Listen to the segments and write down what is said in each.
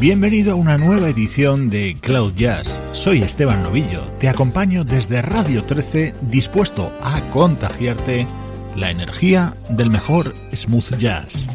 Bienvenido a una nueva edición de Cloud Jazz. Soy Esteban Novillo, te acompaño desde Radio 13 dispuesto a contagiarte la energía del mejor smooth jazz.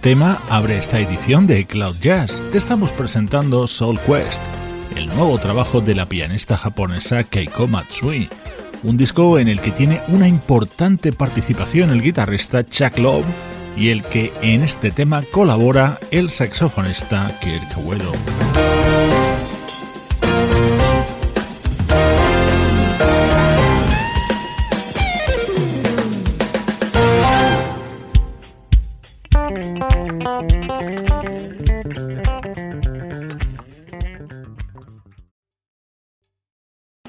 Tema abre esta edición de Cloud Jazz. Te estamos presentando Soul Quest, el nuevo trabajo de la pianista japonesa Keiko Matsui, un disco en el que tiene una importante participación el guitarrista Chuck Love y el que en este tema colabora el saxofonista Kirk Weddle.